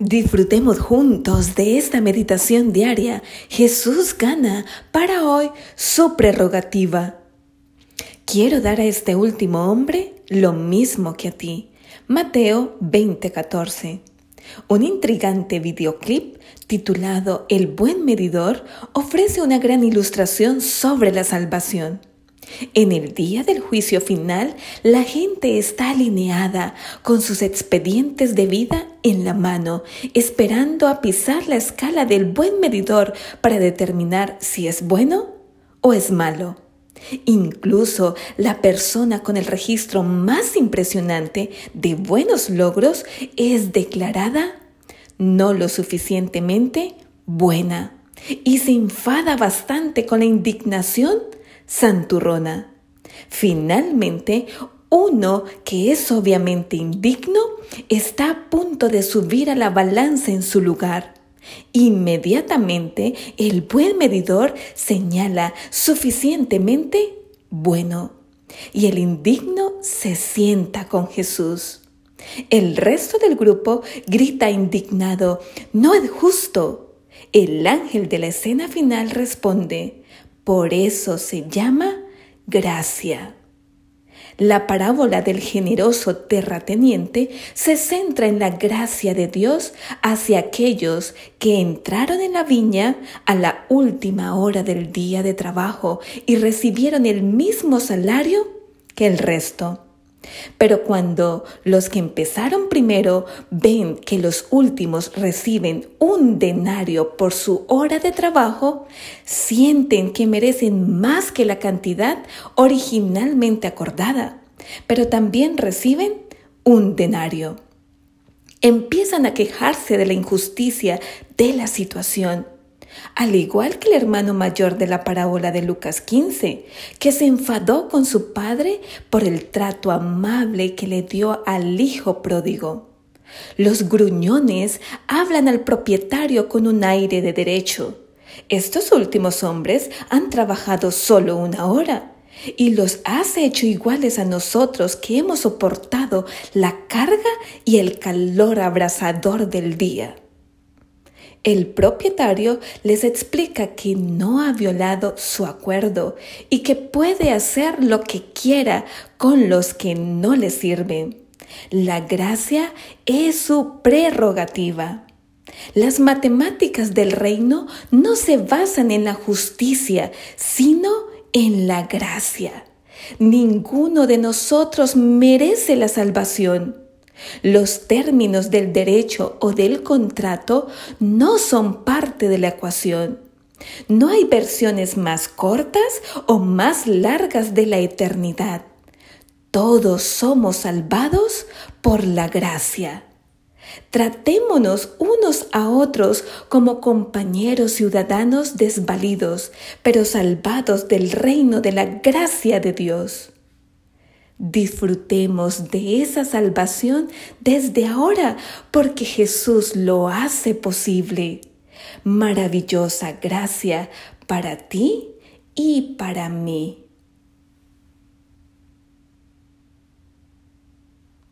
Disfrutemos juntos de esta meditación diaria. Jesús gana para hoy su prerrogativa. Quiero dar a este último hombre lo mismo que a ti. Mateo 20:14. Un intrigante videoclip titulado El buen medidor ofrece una gran ilustración sobre la salvación. En el día del juicio final, la gente está alineada con sus expedientes de vida en la mano, esperando a pisar la escala del buen medidor para determinar si es bueno o es malo. Incluso la persona con el registro más impresionante de buenos logros es declarada no lo suficientemente buena y se enfada bastante con la indignación santurrona. Finalmente, uno que es obviamente indigno está a punto de subir a la balanza en su lugar. Inmediatamente el buen medidor señala suficientemente bueno y el indigno se sienta con Jesús. El resto del grupo grita indignado, no es justo. El ángel de la escena final responde, por eso se llama gracia. La parábola del generoso terrateniente se centra en la gracia de Dios hacia aquellos que entraron en la viña a la última hora del día de trabajo y recibieron el mismo salario que el resto. Pero cuando los que empezaron primero ven que los últimos reciben un denario por su hora de trabajo, sienten que merecen más que la cantidad originalmente acordada, pero también reciben un denario. Empiezan a quejarse de la injusticia de la situación al igual que el hermano mayor de la parábola de Lucas 15, que se enfadó con su padre por el trato amable que le dio al hijo pródigo. Los gruñones hablan al propietario con un aire de derecho. Estos últimos hombres han trabajado solo una hora y los has hecho iguales a nosotros que hemos soportado la carga y el calor abrasador del día. El propietario les explica que no ha violado su acuerdo y que puede hacer lo que quiera con los que no le sirven. La gracia es su prerrogativa. Las matemáticas del reino no se basan en la justicia, sino en la gracia. Ninguno de nosotros merece la salvación. Los términos del derecho o del contrato no son parte de la ecuación. No hay versiones más cortas o más largas de la eternidad. Todos somos salvados por la gracia. Tratémonos unos a otros como compañeros ciudadanos desvalidos, pero salvados del reino de la gracia de Dios. Disfrutemos de esa salvación desde ahora porque Jesús lo hace posible. Maravillosa gracia para ti y para mí.